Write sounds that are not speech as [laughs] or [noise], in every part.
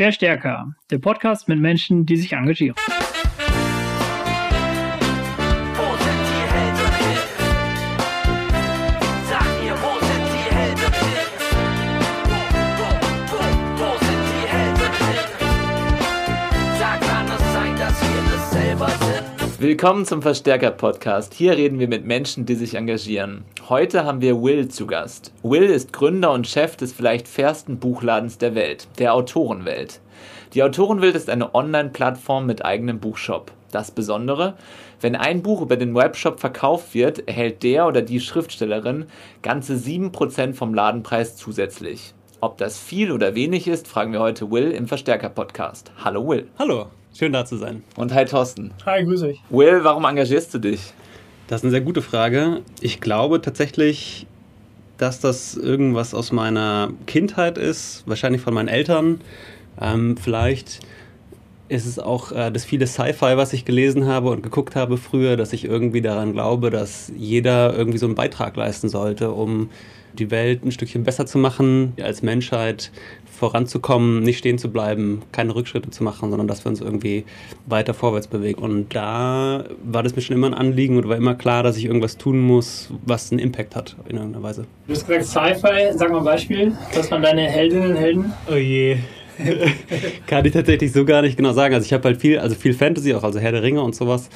Verstärker, der Podcast mit Menschen, die sich engagieren. Willkommen zum Verstärker-Podcast. Hier reden wir mit Menschen, die sich engagieren. Heute haben wir Will zu Gast. Will ist Gründer und Chef des vielleicht fairsten Buchladens der Welt, der Autorenwelt. Die Autorenwelt ist eine Online-Plattform mit eigenem Buchshop. Das Besondere, wenn ein Buch über den Webshop verkauft wird, erhält der oder die Schriftstellerin ganze 7% vom Ladenpreis zusätzlich. Ob das viel oder wenig ist, fragen wir heute Will im Verstärker-Podcast. Hallo Will. Hallo, schön da zu sein. Und hi Thorsten. Hi, grüß euch. Will, warum engagierst du dich? Das ist eine sehr gute Frage. Ich glaube tatsächlich, dass das irgendwas aus meiner Kindheit ist, wahrscheinlich von meinen Eltern. Ähm, vielleicht ist es auch äh, das viele Sci-Fi, was ich gelesen habe und geguckt habe früher, dass ich irgendwie daran glaube, dass jeder irgendwie so einen Beitrag leisten sollte, um die Welt ein Stückchen besser zu machen, als Menschheit voranzukommen, nicht stehen zu bleiben, keine Rückschritte zu machen, sondern dass wir uns irgendwie weiter vorwärts bewegen. Und da war das mir schon immer ein Anliegen und war immer klar, dass ich irgendwas tun muss, was einen Impact hat in irgendeiner Weise. Du hast gesagt Sci-Fi, sag mal ein Beispiel. Was waren deine Heldinnen und Helden? Oh je. [laughs] Kann ich tatsächlich so gar nicht genau sagen. Also ich habe halt viel, also viel Fantasy auch, also Herr der Ringe und sowas.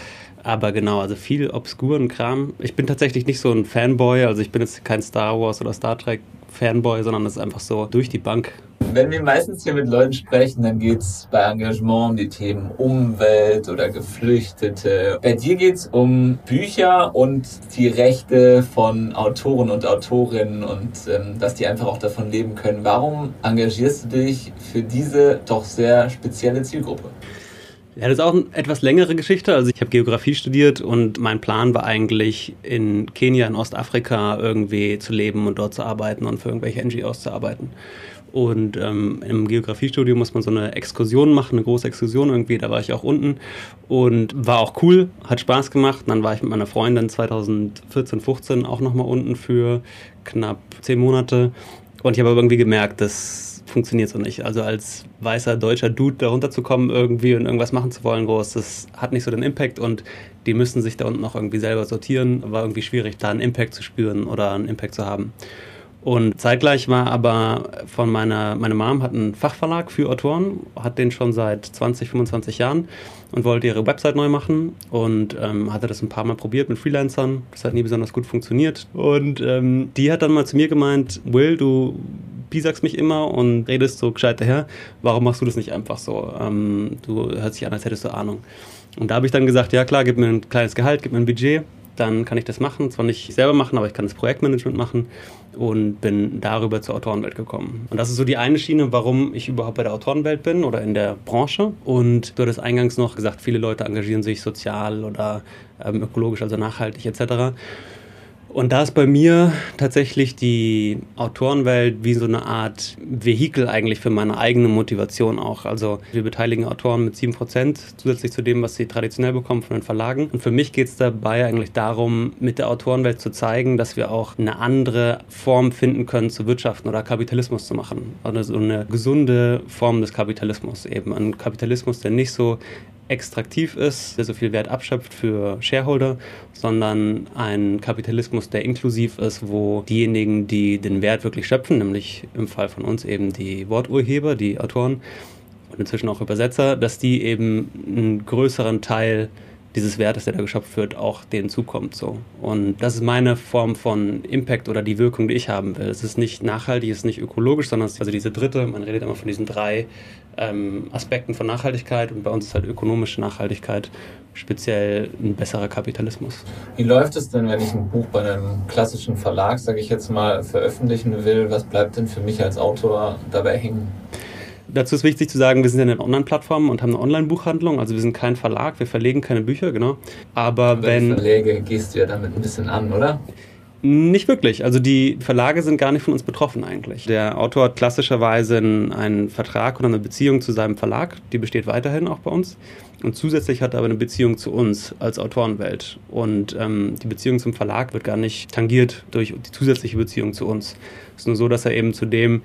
Aber genau, also viel obskuren Kram. Ich bin tatsächlich nicht so ein Fanboy, also ich bin jetzt kein Star Wars oder Star Trek Fanboy, sondern es ist einfach so durch die Bank. Wenn wir meistens hier mit Leuten sprechen, dann geht's bei Engagement um die Themen Umwelt oder Geflüchtete. Bei dir geht's um Bücher und die Rechte von Autoren und Autorinnen und ähm, dass die einfach auch davon leben können. Warum engagierst du dich für diese doch sehr spezielle Zielgruppe? Ja, das ist auch eine etwas längere Geschichte. Also ich habe Geografie studiert und mein Plan war eigentlich in Kenia, in Ostafrika irgendwie zu leben und dort zu arbeiten und für irgendwelche NGOs zu arbeiten. Und ähm, im Geografiestudium muss man so eine Exkursion machen, eine große Exkursion irgendwie. Da war ich auch unten und war auch cool, hat Spaß gemacht. Und dann war ich mit meiner Freundin 2014, 15 auch nochmal unten für knapp zehn Monate. Und ich habe aber irgendwie gemerkt, das funktioniert so nicht. Also als weißer deutscher Dude da runterzukommen irgendwie und irgendwas machen zu wollen groß, das hat nicht so den Impact und die müssen sich da unten noch irgendwie selber sortieren. War irgendwie schwierig, da einen Impact zu spüren oder einen Impact zu haben. Und zeitgleich war aber von meiner, meine Mom hat einen Fachverlag für Autoren, hat den schon seit 20, 25 Jahren und wollte ihre Website neu machen und ähm, hatte das ein paar Mal probiert mit Freelancern. Das hat nie besonders gut funktioniert. Und ähm, die hat dann mal zu mir gemeint, Will, du piesagst mich immer und redest so gescheit daher. Warum machst du das nicht einfach so? Ähm, du hörst dich an, als hättest du Ahnung. Und da habe ich dann gesagt, ja klar, gib mir ein kleines Gehalt, gib mir ein Budget dann kann ich das machen. Zwar nicht selber machen, aber ich kann das Projektmanagement machen und bin darüber zur Autorenwelt gekommen. Und das ist so die eine Schiene, warum ich überhaupt bei der Autorenwelt bin oder in der Branche. Und du hattest eingangs noch gesagt, viele Leute engagieren sich sozial oder ähm, ökologisch, also nachhaltig etc. Und da ist bei mir tatsächlich die Autorenwelt wie so eine Art Vehikel eigentlich für meine eigene Motivation auch. Also wir beteiligen Autoren mit 7% zusätzlich zu dem, was sie traditionell bekommen von den Verlagen. Und für mich geht es dabei eigentlich darum, mit der Autorenwelt zu zeigen, dass wir auch eine andere Form finden können zu wirtschaften oder Kapitalismus zu machen. Also so eine gesunde Form des Kapitalismus eben. Ein Kapitalismus, der nicht so extraktiv ist, der so viel Wert abschöpft für Shareholder, sondern ein Kapitalismus, der inklusiv ist, wo diejenigen, die den Wert wirklich schöpfen, nämlich im Fall von uns eben die Worturheber, die Autoren und inzwischen auch Übersetzer, dass die eben einen größeren Teil dieses Wertes, der da geschöpft wird, auch denen zukommt. So. Und das ist meine Form von Impact oder die Wirkung, die ich haben will. Es ist nicht nachhaltig, es ist nicht ökologisch, sondern es ist also diese dritte, man redet immer von diesen drei ähm, Aspekten von Nachhaltigkeit und bei uns ist halt ökonomische Nachhaltigkeit speziell ein besserer Kapitalismus. Wie läuft es denn, wenn ich ein Buch bei einem klassischen Verlag, sage ich jetzt mal, veröffentlichen will? Was bleibt denn für mich als Autor dabei hängen? Dazu ist wichtig zu sagen, wir sind ja eine Online-Plattform und haben eine Online-Buchhandlung. Also wir sind kein Verlag, wir verlegen keine Bücher, genau. Aber, wenn. Die Verläge gehst du ja damit ein bisschen an, oder? Nicht wirklich. Also die Verlage sind gar nicht von uns betroffen eigentlich. Der Autor hat klassischerweise einen Vertrag oder eine Beziehung zu seinem Verlag. Die besteht weiterhin auch bei uns. Und zusätzlich hat er aber eine Beziehung zu uns als Autorenwelt. Und ähm, die Beziehung zum Verlag wird gar nicht tangiert durch die zusätzliche Beziehung zu uns. Es ist nur so, dass er eben zu dem,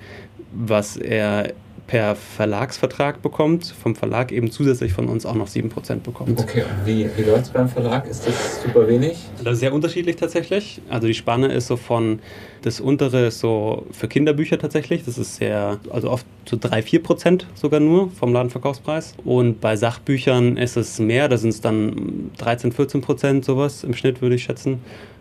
was er per Verlagsvertrag bekommt, vom Verlag eben zusätzlich von uns auch noch 7% bekommt. Okay, und wie, wie läuft es beim Verlag? Ist das super wenig? Das ist sehr unterschiedlich tatsächlich. Also die Spanne ist so von, das untere ist so für Kinderbücher tatsächlich. Das ist sehr, also oft so 3, 4 Prozent sogar nur vom Ladenverkaufspreis. Und bei Sachbüchern ist es mehr, da sind es dann 13, 14 Prozent sowas im Schnitt, würde ich schätzen.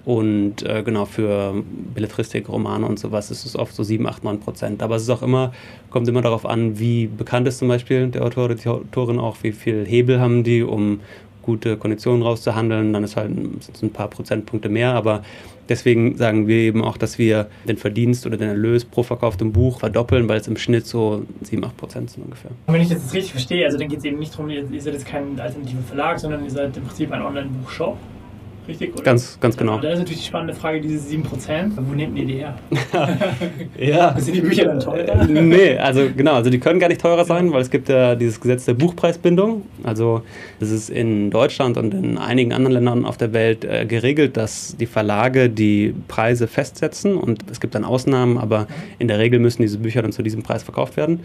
Und äh, genau für Belletristik, Romane und sowas ist es oft so 7, 8, 9 Prozent. Aber es ist auch immer, kommt immer darauf an, wie bekannt ist zum Beispiel der Autor oder die Autorin auch, wie viel Hebel haben die, um gute Konditionen rauszuhandeln. Dann ist halt sind ein paar Prozentpunkte mehr, aber deswegen sagen wir eben auch, dass wir den Verdienst oder den Erlös pro verkauftem Buch verdoppeln, weil es im Schnitt so 7, 8 Prozent sind ungefähr. Wenn ich das jetzt richtig verstehe, also dann geht es eben nicht darum, ihr seid jetzt kein alternativer Verlag, sondern ihr seid im Prinzip ein Online-Buchshop. Richtig? Oder? Ganz, ganz genau. Dann ist natürlich die spannende Frage, diese 7%, wo nehmt ihr die her? [laughs] Ja. Sind die Bücher dann teurer? nee, also genau, also die können gar nicht teurer sein, weil es gibt ja dieses Gesetz der Buchpreisbindung. Also es ist in Deutschland und in einigen anderen Ländern auf der Welt äh, geregelt, dass die Verlage die Preise festsetzen und es gibt dann Ausnahmen, aber in der Regel müssen diese Bücher dann zu diesem Preis verkauft werden.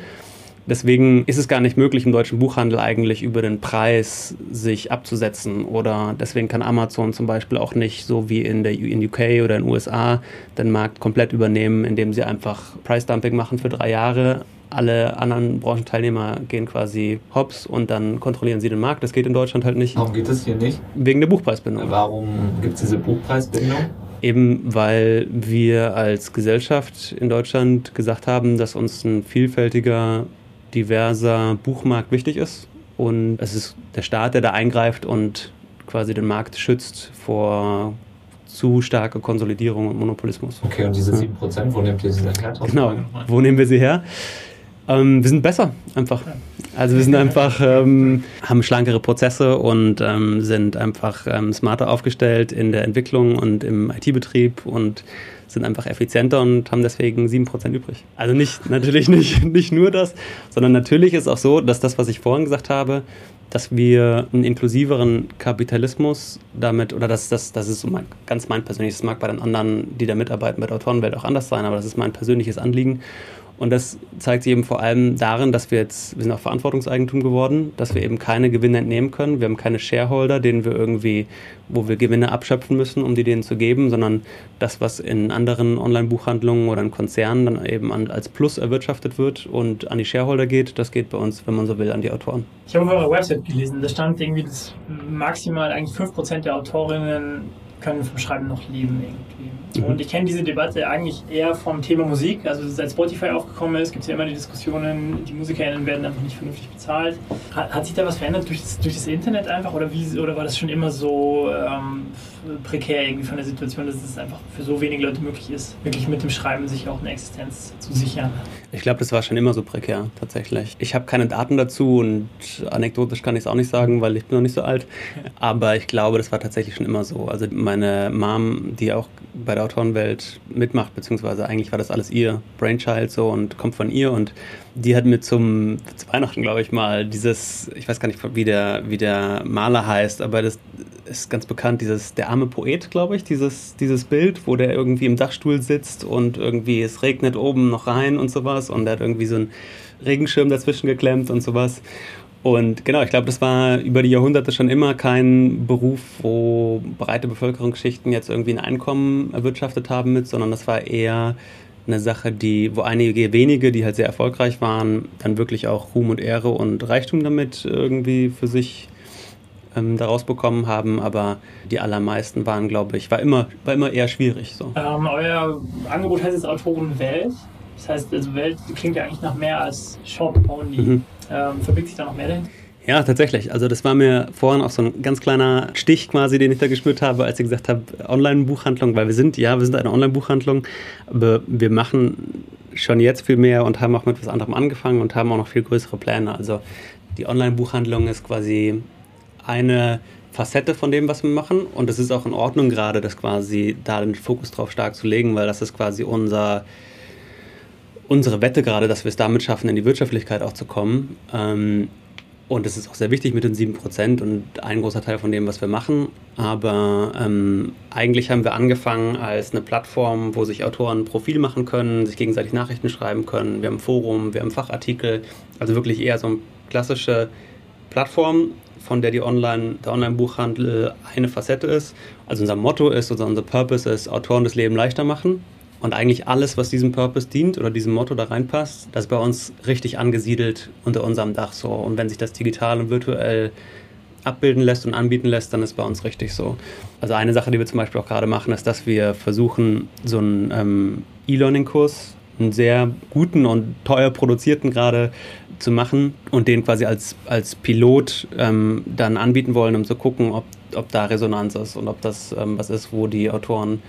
Deswegen ist es gar nicht möglich, im deutschen Buchhandel eigentlich über den Preis sich abzusetzen. Oder deswegen kann Amazon zum Beispiel auch nicht so wie in der in UK oder in den USA den Markt komplett übernehmen, indem sie einfach Price Dumping machen für drei Jahre. Alle anderen Branchenteilnehmer gehen quasi hops und dann kontrollieren sie den Markt. Das geht in Deutschland halt nicht. Warum geht das hier nicht? Wegen der Buchpreisbindung. Warum gibt es diese Buchpreisbindung? Eben weil wir als Gesellschaft in Deutschland gesagt haben, dass uns ein vielfältiger, diverser Buchmarkt wichtig ist. Und es ist der Staat, der da eingreift und quasi den Markt schützt vor zu starke Konsolidierung und Monopolismus. Okay, und diese Ja. 7%, wo nehmt ihr sie denn her? [laughs] Genau. Wo nehmen wir sie her? Ähm, wir sind besser, einfach. Also wir sind einfach, ähm, haben schlankere Prozesse und ähm, sind einfach ähm, smarter aufgestellt in der Entwicklung und im IT-Betrieb und sind einfach effizienter und haben deswegen 7% übrig. Also nicht, natürlich [laughs] nicht, nicht nur das, sondern natürlich ist auch so, dass das, was ich vorhin gesagt habe, dass wir einen inklusiveren Kapitalismus damit, oder das, das, das ist so mein, ganz mein persönliches, das mag bei den anderen, die da mitarbeiten, bei der Autorenwelt auch anders sein, aber das ist mein persönliches Anliegen. Und das zeigt sich eben vor allem darin, dass wir jetzt, wir sind auch Verantwortungseigentum geworden, dass wir eben keine Gewinne entnehmen können. Wir haben keine Shareholder, denen wir irgendwie, wo wir Gewinne abschöpfen müssen, um die denen zu geben, sondern das, was in anderen Online-Buchhandlungen oder in Konzernen dann eben an, als Plus erwirtschaftet wird und an die Shareholder geht, das geht bei uns, wenn man so will, an die Autoren. Ich habe auf eurer Website gelesen, da stand irgendwie, dass maximal eigentlich 5% der Autorinnen können vom Schreiben noch leben irgendwie. Mhm. Und ich kenne diese Debatte eigentlich eher vom Thema Musik. Also seit Spotify aufgekommen ist, gibt es ja immer die Diskussionen, die MusikerInnen werden einfach nicht vernünftig bezahlt. Hat, hat sich da was verändert durch das, durch das Internet einfach oder, wie, oder war das schon immer so ähm, prekär irgendwie von der Situation, dass es einfach für so wenige Leute möglich ist, wirklich mit dem Schreiben sich auch eine Existenz zu sichern? Ich glaube, das war schon immer so prekär, tatsächlich. Ich habe keine Daten dazu und anekdotisch kann ich es auch nicht sagen, weil ich bin noch nicht so alt. Aber ich glaube, das war tatsächlich schon immer so. Also meine Mom, die auch bei der Autorenwelt mitmacht, beziehungsweise eigentlich war das alles ihr Brainchild so und kommt von ihr und die hat mir zum zu Weihnachten, glaube ich mal, dieses, ich weiß gar nicht, wie der, wie der Maler heißt, aber das ist ganz bekannt, dieses Der arme Poet, glaube ich, dieses, dieses Bild, wo der irgendwie im Dachstuhl sitzt und irgendwie es regnet oben noch rein und sowas und der hat irgendwie so einen Regenschirm dazwischen geklemmt und sowas. Und genau, ich glaube, das war über die Jahrhunderte schon immer kein Beruf, wo breite Bevölkerungsschichten jetzt irgendwie ein Einkommen erwirtschaftet haben mit, sondern das war eher eine Sache, die, wo einige wenige, die halt sehr erfolgreich waren, dann wirklich auch Ruhm und Ehre und Reichtum damit irgendwie für sich ähm, daraus bekommen haben. Aber die allermeisten waren, glaube ich, war immer, war immer eher schwierig. So. Ähm, euer Angebot heißt jetzt Autorenwelt. Das heißt, also Welt klingt ja eigentlich nach mehr als Shop only. Mhm. Ähm, verbirgt sich da noch mehr dahin? Ja, tatsächlich. Also das war mir vorhin auch so ein ganz kleiner Stich quasi, den ich da gespürt habe, als ich gesagt habe, Online-Buchhandlung, weil wir sind, ja, wir sind eine Online-Buchhandlung, aber wir machen schon jetzt viel mehr und haben auch mit was anderem angefangen und haben auch noch viel größere Pläne. Also die Online-Buchhandlung ist quasi eine Facette von dem, was wir machen und es ist auch in Ordnung gerade, das quasi da den Fokus drauf stark zu legen, weil das ist quasi unser unsere Wette gerade, dass wir es damit schaffen, in die Wirtschaftlichkeit auch zu kommen. Ähm, Und das ist auch sehr wichtig mit den 7% und ein großer Teil von dem, was wir machen. Aber ähm, eigentlich haben wir angefangen als eine Plattform, wo sich Autoren ein Profil machen können, sich gegenseitig Nachrichten schreiben können. Wir haben ein Forum, wir haben Fachartikel. Also wirklich eher so eine klassische Plattform, von der die Online, der Online-Buchhandel eine Facette ist. Also unser Motto ist, also unser Purpose ist, Autoren das Leben leichter machen. Und eigentlich alles, was diesem Purpose dient oder diesem Motto da reinpasst, das ist bei uns richtig angesiedelt unter unserem Dach so. Und wenn sich das digital und virtuell abbilden lässt und anbieten lässt, dann ist bei uns richtig so. Also eine Sache, die wir zum Beispiel auch gerade machen, ist, dass wir versuchen, so einen ähm, E-Learning-Kurs, einen sehr guten und teuer produzierten gerade zu machen und den quasi als, als Pilot ähm, dann anbieten wollen, um zu gucken, ob, ob da Resonanz ist und ob das ähm, was ist, wo die Autoren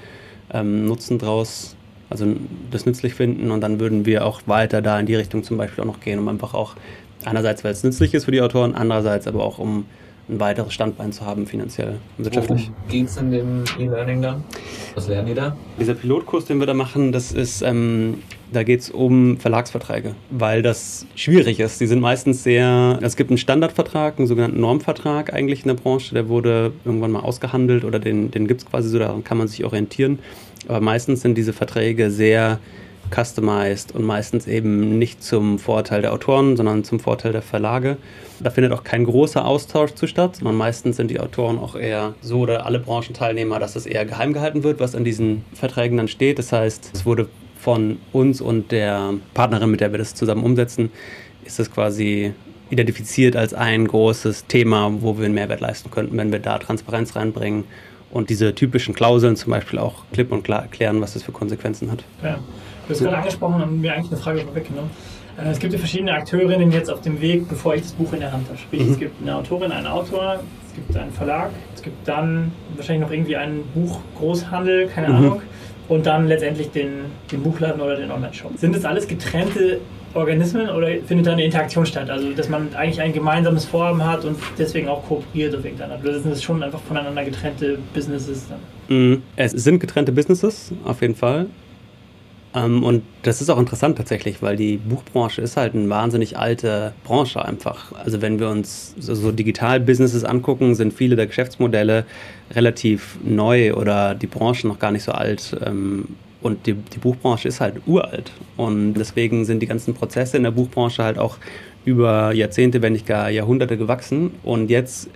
ähm, Nutzen draus also das nützlich finden und dann würden wir auch weiter da in die Richtung zum Beispiel auch noch gehen, um einfach auch einerseits, weil es nützlich ist für die Autoren, andererseits aber auch um ein weiteres Standbein zu haben, finanziell und wirtschaftlich. Geht es in dem E-Learning dann? Was lernen die da? Dieser Pilotkurs, den wir da machen, das ist, ähm, da geht es um Verlagsverträge, weil das schwierig ist. Die sind meistens sehr, es gibt einen Standardvertrag, einen sogenannten Normvertrag eigentlich in der Branche, der wurde irgendwann mal ausgehandelt oder den, den gibt es quasi so, daran kann man sich orientieren. Aber meistens sind diese Verträge sehr customized und meistens eben nicht zum Vorteil der Autoren, sondern zum Vorteil der Verlage. Da findet auch kein großer Austausch zu statt, sondern meistens sind die Autoren auch eher so oder alle Branchenteilnehmer, dass es eher geheim gehalten wird, was in diesen Verträgen dann steht. Das heißt, es wurde von uns und der Partnerin, mit der wir das zusammen umsetzen, ist das quasi identifiziert als ein großes Thema, wo wir einen Mehrwert leisten könnten, wenn wir da Transparenz reinbringen und diese typischen Klauseln zum Beispiel auch klipp und klar erklären, was das für Konsequenzen hat. Ja. Du hast gerade angesprochen und mir eigentlich eine Frage vorweggenommen. Äh, es gibt ja verschiedene Akteurinnen jetzt auf dem Weg, bevor ich das Buch in der Hand habe. Sprich, mhm. es gibt eine Autorin, einen Autor, es gibt einen Verlag, es gibt dann wahrscheinlich noch irgendwie einen Buchgroßhandel, keine mhm. Ahnung, und dann letztendlich den, den Buchladen oder den Online-Shop. Sind das alles getrennte Organismen oder findet da eine Interaktion statt? Also, dass man eigentlich ein gemeinsames Vorhaben hat und deswegen auch kooperiert auf irgendeiner. Oder sind das schon einfach voneinander getrennte Businesses dann? Mhm. Es sind getrennte Businesses, auf jeden Fall. Ähm, und das ist auch interessant tatsächlich, weil die Buchbranche ist halt eine wahnsinnig alte Branche einfach. Also wenn wir uns so, so Digital-Businesses angucken, sind viele der Geschäftsmodelle relativ neu oder die Branche noch gar nicht so alt. Ähm, und die, die Buchbranche ist halt uralt. Und deswegen sind die ganzen Prozesse in der Buchbranche halt auch über Jahrzehnte, wenn nicht gar Jahrhunderte gewachsen. Und jetzt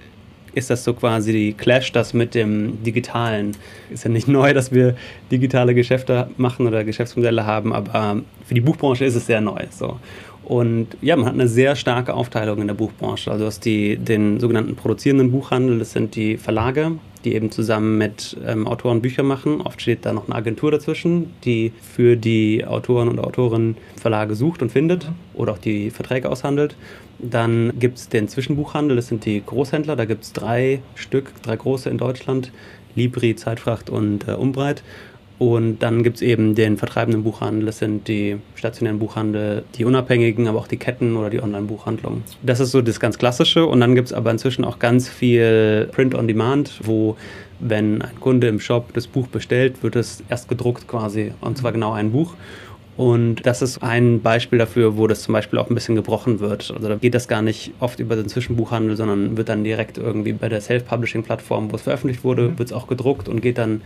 ist das so quasi Clash das mit dem Digitalen. Ist ja nicht [laughs] neu, dass wir digitale Geschäfte machen oder Geschäftsmodelle haben, aber für die Buchbranche ist es sehr neu. So. Und ja, man hat eine sehr starke Aufteilung in der Buchbranche. Also du hast die, den sogenannten produzierenden Buchhandel, das sind die Verlage, die eben zusammen mit ähm, Autoren Bücher machen. Oft steht da noch eine Agentur dazwischen, die für die Autoren und Autorinnen Verlage sucht und findet oder auch die Verträge aushandelt. Dann gibt es den Zwischenbuchhandel, das sind die Großhändler, da gibt es drei Stück, drei große in Deutschland, Libri, Zeitfracht und äh, Umbreit. Und dann gibt es eben den vertreibenden Buchhandel, das sind die stationären Buchhandel, die unabhängigen, aber auch die Ketten oder die Online-Buchhandlung. Das ist so das ganz Klassische. Und dann gibt es aber inzwischen auch ganz viel Print on Demand, wo wenn ein Kunde im Shop das Buch bestellt, wird es erst gedruckt quasi. Und zwar genau ein Buch. Und das ist ein Beispiel dafür, wo das zum Beispiel auch ein bisschen gebrochen wird. Also da geht das gar nicht oft über den Zwischenbuchhandel, sondern wird dann direkt irgendwie bei der Self-Publishing-Plattform, wo es veröffentlicht wurde, mhm. wird es auch gedruckt und geht dann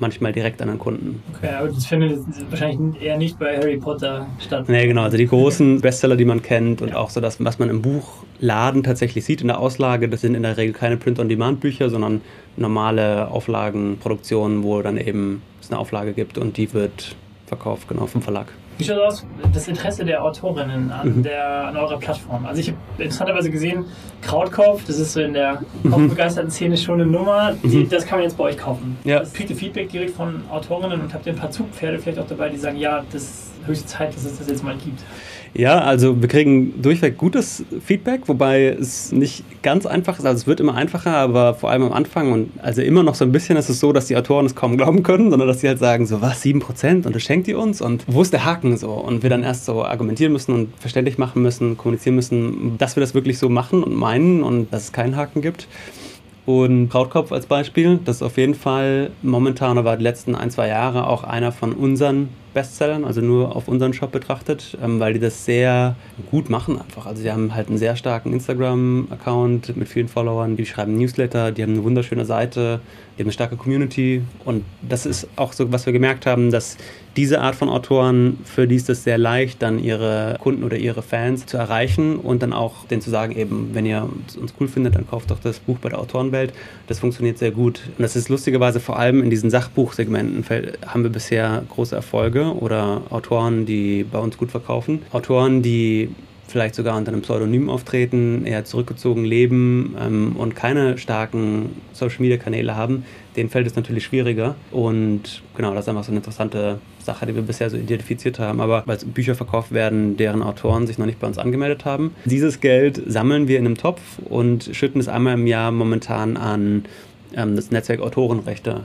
manchmal direkt an den Kunden. Okay, aber das findet wahrscheinlich eher nicht bei Harry Potter statt. Nee, genau. Also die großen Bestseller, die man kennt und ja. auch so das, was man im Buchladen tatsächlich sieht in der Auslage, das sind in der Regel keine Print-on-Demand-Bücher, sondern normale Auflagenproduktionen, wo dann eben es eine Auflage gibt und die wird verkauft, genau, vom Verlag. Wie schaut aus das Interesse der Autorinnen an, mhm. der, an eurer Plattform? Also ich habe interessanterweise gesehen, Krautkauf, das ist so in der mhm. kaufbegeisterten Szene schon eine Nummer, die, mhm. das kann man jetzt bei euch kaufen. Ja. Das kriegt ihr Feedback direkt von Autorinnen und habt ihr ein paar Zugpferde vielleicht auch dabei, die sagen, ja, das ist höchste Zeit, dass es das jetzt mal gibt. Ja, also wir kriegen durchweg gutes Feedback, wobei es nicht ganz einfach ist. Also es wird immer einfacher, aber vor allem am Anfang und also immer noch so ein bisschen ist es so, dass die Autoren es kaum glauben können, sondern dass sie halt sagen, so was, 7% und das schenkt ihr uns und wo ist der Haken so? Und wir dann erst so argumentieren müssen und verständlich machen müssen, kommunizieren müssen, dass wir das wirklich so machen und meinen und dass es keinen Haken gibt. Und Krautkopf als Beispiel, das ist auf jeden Fall momentan, aber die letzten ein, zwei Jahre auch einer von unseren Bestsellern, also nur auf unseren Shop betrachtet, ähm, weil die das sehr gut machen einfach. Also die haben halt einen sehr starken Instagram-Account mit vielen Followern, die schreiben Newsletter, die haben eine wunderschöne Seite, die haben eine starke Community und das ist auch so, was wir gemerkt haben, dass diese Art von Autoren, für die ist es sehr leicht, dann ihre Kunden oder ihre Fans zu erreichen und dann auch denen zu sagen, eben, wenn ihr uns cool findet, dann kauft doch das Buch bei der Autorenwelt. Das funktioniert sehr gut. Und das ist lustigerweise vor allem in diesen Sachbuchsegmenten haben wir bisher große Erfolge oder Autoren, die bei uns gut verkaufen. Autoren, die vielleicht sogar unter einem Pseudonym auftreten, eher zurückgezogen leben ähm, und keine starken Social-Media-Kanäle haben, denen fällt es natürlich schwieriger. Und genau, das ist einfach so eine interessante Sache, die wir bisher so identifiziert haben. Aber weil Bücher verkauft werden, deren Autoren sich noch nicht bei uns angemeldet haben. Dieses Geld sammeln wir in einem Topf und schütten es einmal im Jahr momentan an ähm, das Netzwerk Autorenrechte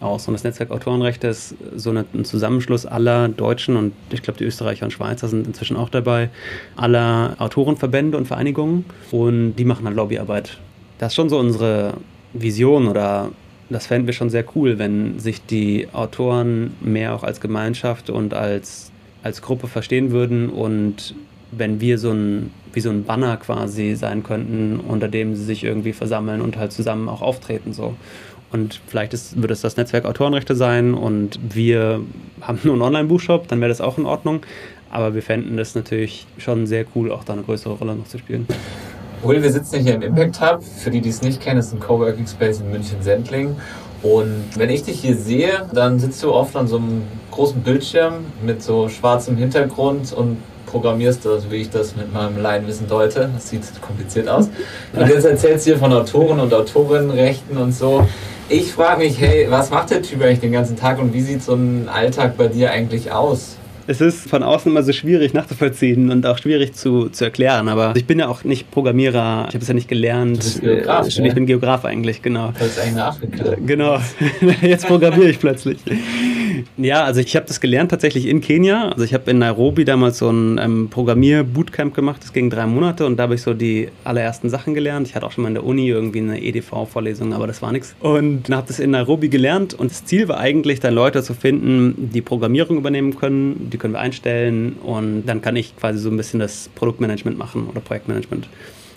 aus. Und das Netzwerk Autorenrechte ist so ein Zusammenschluss aller Deutschen und ich glaube, die Österreicher und Schweizer sind inzwischen auch dabei, aller Autorenverbände und Vereinigungen und die machen dann Lobbyarbeit. Das ist schon so unsere Vision oder das fänden wir schon sehr cool, wenn sich die Autoren mehr auch als Gemeinschaft und als, als Gruppe verstehen würden und wenn wir so ein, wie so ein Banner quasi sein könnten, unter dem sie sich irgendwie versammeln und halt zusammen auch auftreten so. Und vielleicht ist, wird es das Netzwerk Autorenrechte sein und wir haben nur einen Online-Buchshop, dann wäre das auch in Ordnung. Aber wir fänden das natürlich schon sehr cool, auch da eine größere Rolle noch zu spielen. Will, wir sitzen hier im Impact Hub. Für die, die es nicht kennen, ist ein Coworking Space in München-Sendling. Und wenn ich dich hier sehe, dann sitzt du oft an so einem großen Bildschirm mit so schwarzem Hintergrund und programmierst, also wie ich das mit meinem Laienwissen deute. Das sieht kompliziert aus. Und jetzt erzählst du hier von Autoren und Autorinnenrechten und so. Ich frage mich, hey, was macht der Typ eigentlich den ganzen Tag und wie sieht so ein Alltag bei dir eigentlich aus? Es ist von außen immer so schwierig nachzuvollziehen und auch schwierig zu, zu erklären. Aber ich bin ja auch nicht Programmierer, ich habe es ja nicht gelernt. Du bist Geograf, äh, Ich bin Geograf eigentlich, genau. Das ist eigentlich Afrika. Genau, [laughs] jetzt programmiere ich plötzlich. Ja, also ich habe das gelernt tatsächlich in Kenia. Also ich habe in Nairobi damals so ein ähm, Programmier-Bootcamp gemacht. Das ging drei Monate und da habe ich so die allerersten Sachen gelernt. Ich hatte auch schon mal in der Uni irgendwie eine EDV-Vorlesung, aber das war nichts. Und habe das in Nairobi gelernt und das Ziel war eigentlich, dann Leute zu finden, die Programmierung übernehmen können. Die können wir einstellen und dann kann ich quasi so ein bisschen das Produktmanagement machen oder Projektmanagement.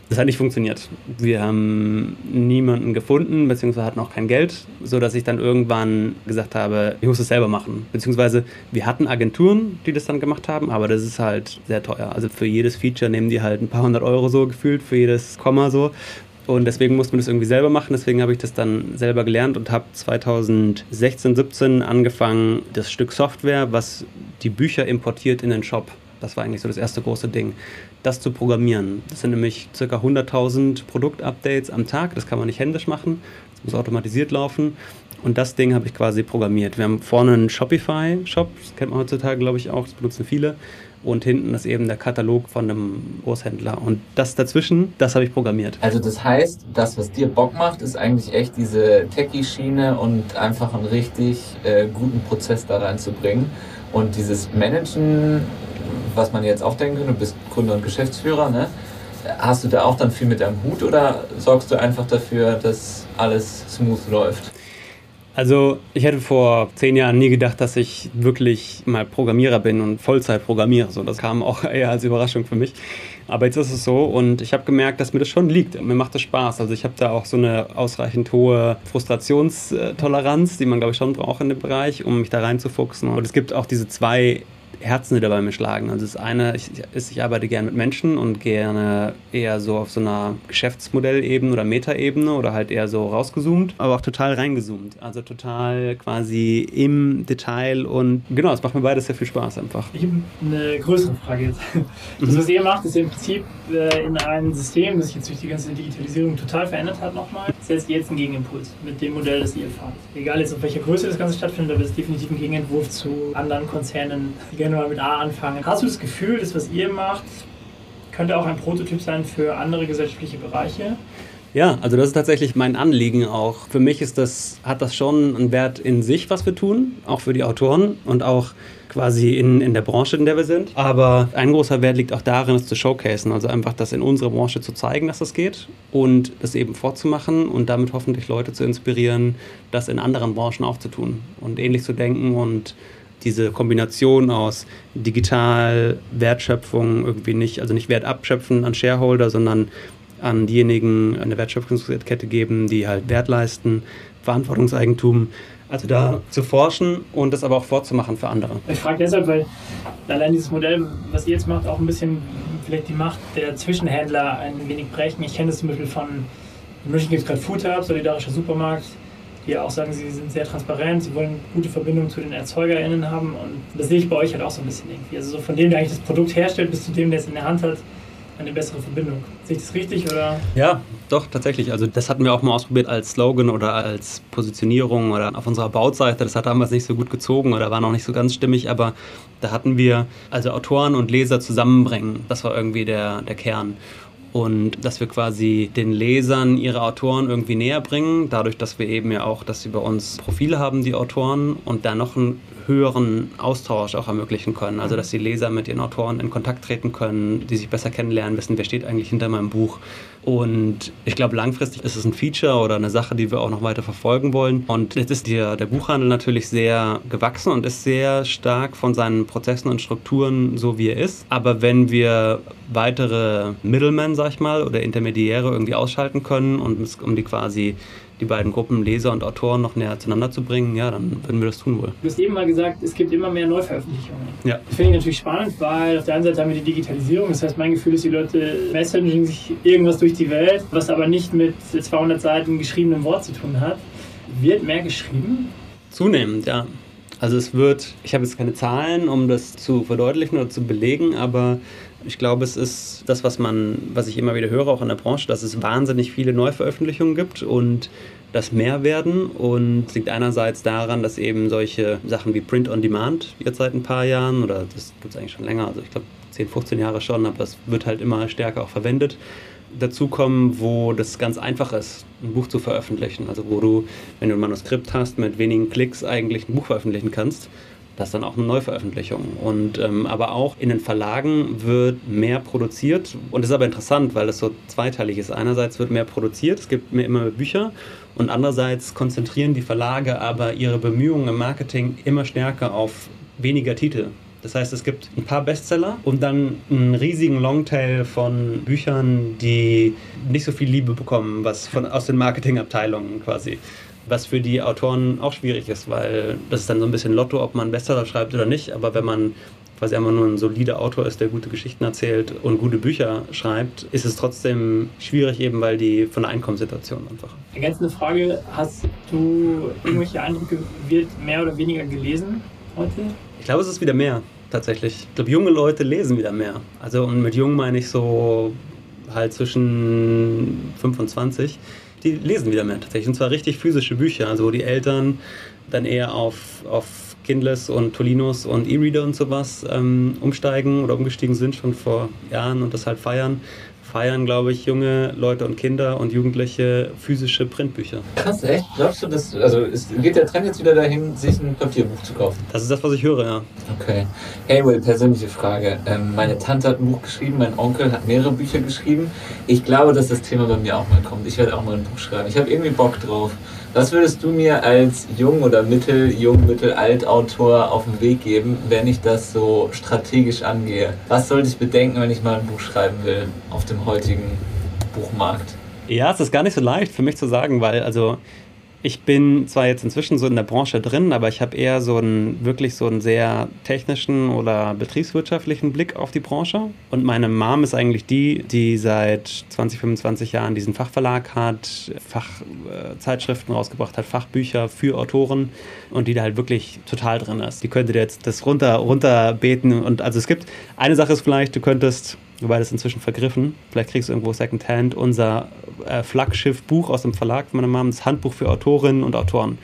Das hat nicht funktioniert. Wir haben niemanden gefunden, beziehungsweise hatten auch kein Geld, sodass ich dann irgendwann gesagt habe, ich muss es selber machen. Beziehungsweise wir hatten Agenturen, die das dann gemacht haben, aber das ist halt sehr teuer. Also für jedes Feature nehmen die halt ein paar hundert Euro so gefühlt, für jedes Komma so. Und deswegen musste man das irgendwie selber machen. Deswegen habe ich das dann selber gelernt und habe 2016, 17 angefangen, das Stück Software, was die Bücher importiert in den Shop. Das war eigentlich so das erste große Ding das zu programmieren. Das sind nämlich ca. 100.000 Produktupdates am Tag. Das kann man nicht händisch machen. Das muss automatisiert laufen. Und das Ding habe ich quasi programmiert. Wir haben vorne einen Shopify-Shop, das kennt man heutzutage, glaube ich, auch, das benutzen viele. Und hinten ist eben der Katalog von einem Großhändler. Und das dazwischen, das habe ich programmiert. Also das heißt, das, was dir Bock macht, ist eigentlich echt diese Techie-Schiene und einfach einen richtig äh, guten Prozess da reinzubringen. Und dieses Managen was man jetzt auch denken könnte, du bist Gründer und Geschäftsführer, ne? Hast du da auch dann viel mit deinem Hut oder sorgst du einfach dafür, dass alles smooth läuft? Also ich hätte vor zehn Jahren nie gedacht, dass ich wirklich mal Programmierer bin und Vollzeit programmiere. So, das kam auch [laughs] eher als Überraschung für mich. Aber jetzt ist es so und ich habe gemerkt, dass mir das schon liegt. Mir macht das Spaß. Also ich habe da auch so eine ausreichend hohe Frustrationstoleranz, die man glaube ich schon braucht in dem Bereich, um mich da reinzufuchsen. Und es gibt auch diese zwei Herzen, die dabei mir schlagen. Also das eine ist, ich arbeite gerne mit Menschen und gerne eher so auf so einer Geschäftsmodellebene oder Metaebene oder halt eher so rausgezoomt, aber auch total reingezoomt. Also total quasi im Detail und genau, es macht mir beides sehr viel Spaß einfach. Ich habe eine größere Frage jetzt. Das, was ihr macht, ist im Prinzip äh, in einem System, das sich jetzt durch die ganze Digitalisierung total verändert hat nochmal, setzt ihr jetzt einen Gegenimpuls mit dem Modell, das ihr fahrt. Egal jetzt auf welcher Größe das Ganze stattfindet, aber es ist definitiv ein Gegenentwurf zu anderen Konzernen, die gerne mal mit A anfangen. Hast du das Gefühl, das, was ihr macht, könnte auch ein Prototyp sein für andere gesellschaftliche Bereiche? Ja, also das ist tatsächlich mein Anliegen auch. Für mich ist das, hat das schon einen Wert in sich, was wir tun, auch für die Autoren und auch quasi in, in der Branche, in der wir sind. Aber ein großer Wert liegt auch darin, es zu showcasen, also einfach das in unserer Branche zu zeigen, dass das geht und das eben vorzumachen und damit hoffentlich Leute zu inspirieren, das in anderen Branchen auch zu tun und ähnlich zu denken und diese Kombination aus digital Wertschöpfung irgendwie nicht, also nicht Wert abschöpfen an Shareholder, sondern an diejenigen eine Wertschöpfungskette geben, die halt Wert leisten, Verantwortungseigentum. Also da zu forschen und das aber auch vorzumachen für andere. Ich frage deshalb, weil allein dieses Modell, was ihr jetzt macht, auch ein bisschen vielleicht die Macht der Zwischenhändler ein wenig brechen. Ich kenne das zum Beispiel von, in München gibt es gerade Food Hub, solidarischer Supermarkt, die auch sagen, sie sind sehr transparent, sie wollen gute Verbindungen zu den ErzeugerInnen haben und das sehe ich bei euch halt auch so ein bisschen irgendwie. Also so von dem, der eigentlich das Produkt herstellt, bis zu dem, der es in der Hand hat, eine bessere Verbindung. Sehe ich das richtig oder? Ja, doch, tatsächlich. Also das hatten wir auch mal ausprobiert als Slogan oder als Positionierung oder auf unserer Bautseite. Das hat damals nicht so gut gezogen oder war noch nicht so ganz stimmig, aber da hatten wir also Autoren und Leser zusammenbringen. Das war irgendwie der, der Kern und dass wir quasi den Lesern ihre Autoren irgendwie näher bringen, dadurch, dass wir eben ja auch, dass sie bei uns Profile haben, die Autoren, und da noch einen höheren Austausch auch ermöglichen können. Also, dass die Leser mit ihren Autoren in Kontakt treten können, die sich besser kennenlernen, wissen, wer steht eigentlich hinter meinem Buch. Und ich glaube, langfristig ist es ein Feature oder eine Sache, die wir auch noch weiter verfolgen wollen. Und jetzt ist der, der Buchhandel natürlich sehr gewachsen und ist sehr stark von seinen Prozessen und Strukturen so, wie er ist. Aber wenn wir weitere Middlemen, sag ich mal, oder Intermediäre irgendwie ausschalten können und um die quasi die beiden Gruppen Leser und Autoren noch näher zueinander zu bringen, ja, dann würden wir das tun wohl. Du hast eben mal gesagt, es gibt immer mehr Neuveröffentlichungen. Ja. Das finde ich natürlich spannend, weil auf der einen Seite haben wir die Digitalisierung. Das heißt, mein Gefühl ist, die Leute messaging sich irgendwas durch die Welt, was aber nicht mit 200 Seiten geschriebenem Wort zu tun hat. Wird mehr geschrieben? Zunehmend, ja. Also es wird, ich habe jetzt keine Zahlen, um das zu verdeutlichen oder zu belegen, aber ich glaube, es ist das, was man, was ich immer wieder höre, auch in der Branche, dass es wahnsinnig viele Neuveröffentlichungen gibt und dass mehr werden. Und es liegt einerseits daran, dass eben solche Sachen wie Print on Demand jetzt seit ein paar Jahren, oder das gibt es eigentlich schon länger, also ich glaube 10, 15 Jahre schon, aber es wird halt immer stärker auch verwendet, dazukommen, wo das ganz einfach ist, ein Buch zu veröffentlichen. Also wo du, wenn du ein Manuskript hast, mit wenigen Klicks eigentlich ein Buch veröffentlichen kannst. Das ist dann auch eine Neuveröffentlichung. Und, ähm, aber auch in den Verlagen wird mehr produziert. Und das ist aber interessant, weil das so zweiteilig ist. Einerseits wird mehr produziert, es gibt mehr, immer mehr Bücher. Und andererseits konzentrieren die Verlage aber ihre Bemühungen im Marketing immer stärker auf weniger Titel. Das heißt, es gibt ein paar Bestseller und dann einen riesigen Longtail von Büchern, die nicht so viel Liebe bekommen, was von, aus den Marketingabteilungen quasi. Was für die Autoren auch schwierig ist, weil das ist dann so ein bisschen Lotto, ob man Bestseller schreibt oder nicht. Aber wenn man quasi einfach nur ein solider Autor ist, der gute Geschichten erzählt und gute Bücher schreibt, ist es trotzdem schwierig, eben weil die von der Einkommenssituation einfach. Ergänzende Frage: Hast du irgendwelche Eindrücke, wird mehr oder weniger gelesen heute? Ich glaube, es ist wieder mehr, tatsächlich. Ich glaube, junge Leute lesen wieder mehr. Also, und mit jung meine ich so halt zwischen 25. Die lesen wieder mehr tatsächlich. Und zwar richtig physische Bücher, also wo die Eltern dann eher auf, auf Kindless und Tolinos und E-Reader und sowas ähm, umsteigen oder umgestiegen sind schon vor Jahren und das halt feiern. Feiern, glaube ich, junge Leute und Kinder und Jugendliche physische Printbücher. Krass, echt? Glaubst du, dass, also ist, geht der Trend jetzt wieder dahin, sich ein Papierbuch zu kaufen? Das ist das, was ich höre, ja. Okay. Hey Will, persönliche Frage. Ähm, meine Tante hat ein Buch geschrieben, mein Onkel hat mehrere Bücher geschrieben. Ich glaube, dass das Thema bei mir auch mal kommt. Ich werde auch mal ein Buch schreiben. Ich habe irgendwie Bock drauf. Was würdest du mir als jung oder mittel, jung, mittel, alt Autor auf den Weg geben, wenn ich das so strategisch angehe? Was sollte ich bedenken, wenn ich mal ein Buch schreiben will auf dem heutigen Buchmarkt? Ja, es ist gar nicht so leicht für mich zu sagen, weil also ich bin zwar jetzt inzwischen so in der Branche drin, aber ich habe eher so einen wirklich so einen sehr technischen oder betriebswirtschaftlichen Blick auf die Branche. Und meine Mom ist eigentlich die, die seit 20, 25 Jahren diesen Fachverlag hat, Fachzeitschriften rausgebracht hat, Fachbücher für Autoren und die da halt wirklich total drin ist. Die könnte dir jetzt das runter runterbeten und also es gibt eine Sache ist vielleicht, du könntest wobei das inzwischen vergriffen. Vielleicht kriegst du irgendwo Secondhand unser äh, Flaggschiff-Buch aus dem Verlag von meiner Mom, das Handbuch für Autorinnen und Autoren.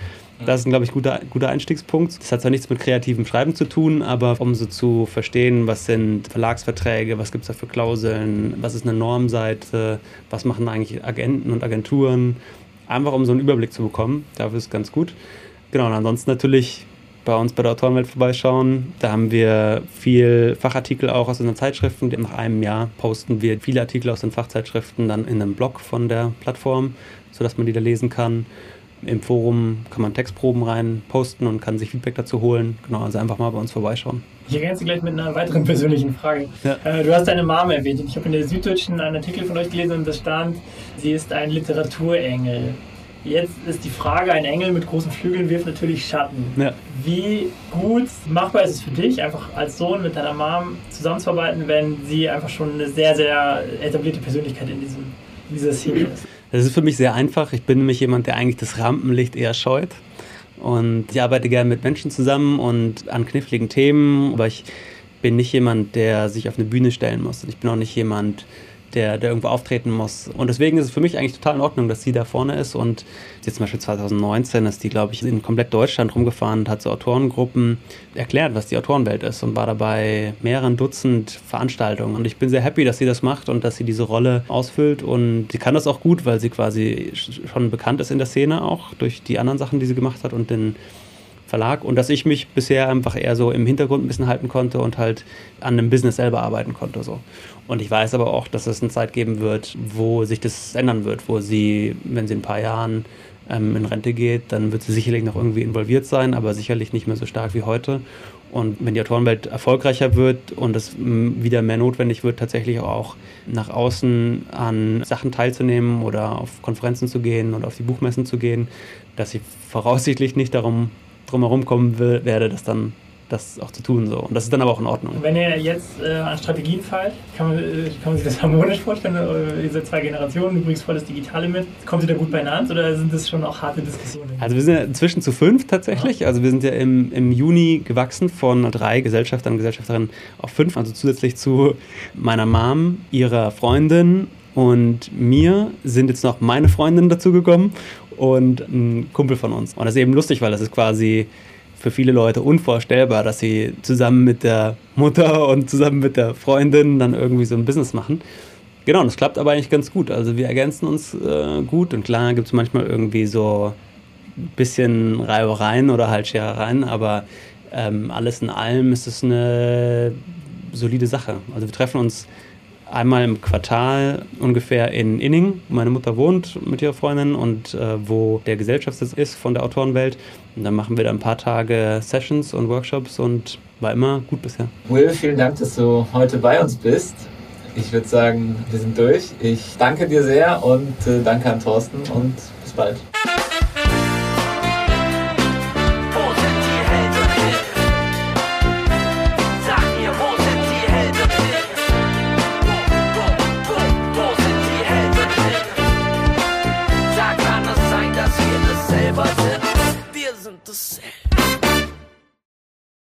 Das ist ein, glaube ich, guter, guter Einstiegspunkt. Das hat zwar nichts mit kreativem Schreiben zu tun, aber um so zu verstehen, was sind Verlagsverträge, was gibt es da für Klauseln, was ist eine Normseite, was machen eigentlich Agenten und Agenturen, einfach um so einen Überblick zu bekommen. Dafür ist es ganz gut. Genau, und ansonsten natürlich bei uns bei der Autorenwelt vorbeischauen. Da haben wir viel Fachartikel auch aus unseren Zeitschriften. Nach einem Jahr posten wir viele Artikel aus den Fachzeitschriften dann in einem Blog von der Plattform, sodass man die da lesen kann. Im Forum kann man Textproben rein posten und kann sich Feedback dazu holen. Genau, also einfach mal bei uns vorbeischauen. Ich ergänze gleich mit einer weiteren [laughs] persönlichen Frage. Ja. Äh, du hast deine Mom erwähnt. Ich habe in der Süddeutschen einen Artikel von euch gelesen und da stand, sie ist ein Literaturengel. Jetzt ist die Frage, ein Engel mit großen Flügeln wirft natürlich Schatten. Ja. Wie gut machbar ist es für dich, einfach als Sohn mit deiner Mom zusammenzuarbeiten, wenn sie einfach schon eine sehr, sehr etablierte Persönlichkeit in, diesem, in dieser Szene ist? Das ist für mich sehr einfach. Ich bin nämlich jemand, der eigentlich das Rampenlicht eher scheut. Und ich arbeite gerne mit Menschen zusammen und an kniffligen Themen, aber ich bin nicht jemand, der sich auf eine Bühne stellen muss. Und ich bin auch nicht jemand, der, der irgendwo auftreten muss. Und deswegen ist es für mich eigentlich total in Ordnung, dass sie da vorne ist. Und jetzt zum Beispiel 2019 ist die, glaube ich, in komplett Deutschland rumgefahren und hat so Autorengruppen erklärt, was die Autorenwelt ist und war dabei mehreren Dutzend Veranstaltungen. Und ich bin sehr happy, dass sie das macht und dass sie diese Rolle ausfüllt. Und sie kann das auch gut, weil sie quasi schon bekannt ist in der Szene auch durch die anderen Sachen, die sie gemacht hat und den Verlag und dass ich mich bisher einfach eher so im Hintergrund ein bisschen halten konnte und halt an dem Business selber arbeiten konnte. So. Und ich weiß aber auch, dass es eine Zeit geben wird, wo sich das ändern wird, wo sie, wenn sie in ein paar Jahren ähm, in Rente geht, dann wird sie sicherlich noch irgendwie involviert sein, aber sicherlich nicht mehr so stark wie heute. Und wenn die Autorenwelt erfolgreicher wird und es wieder mehr notwendig wird, tatsächlich auch nach außen an Sachen teilzunehmen oder auf Konferenzen zu gehen oder auf die Buchmessen zu gehen, dass ich voraussichtlich nicht darum herum kommen will, werde, das dann das auch zu tun. So. Und das ist dann aber auch in Ordnung. Wenn ihr jetzt äh, an Strategien feilt, kann man, äh, kann man sich das [laughs] harmonisch vorstellen? Oder ihr seid zwei Generationen, du bringst voll das Digitale mit. Kommt ihr da gut beieinander oder sind das schon auch harte Diskussionen? Also wir sind ja inzwischen zu fünf tatsächlich. Also wir sind ja im, im Juni gewachsen von drei Gesellschaftern und Gesellschafterinnen auf fünf. Also zusätzlich zu meiner Mom, ihrer Freundin und mir sind jetzt noch meine Freundin dazugekommen und ein Kumpel von uns. Und das ist eben lustig, weil das ist quasi für viele Leute unvorstellbar, dass sie zusammen mit der Mutter und zusammen mit der Freundin dann irgendwie so ein Business machen. Genau, und das klappt aber eigentlich ganz gut. Also wir ergänzen uns äh, gut und klar gibt es manchmal irgendwie so ein bisschen Reibereien oder halt Scherereien, aber ähm, alles in allem ist es eine solide Sache. Also wir treffen uns einmal im Quartal ungefähr in Inning. wo Meine Mutter wohnt mit ihrer Freundin und äh, wo der Gesellschaftssitz ist von der Autorenwelt. Und dann machen wir da ein paar Tage Sessions und Workshops und war immer gut bisher. Will, vielen Dank, dass du heute bei uns bist. Ich würde sagen, wir sind durch. Ich danke dir sehr und äh, danke an Thorsten und bis bald.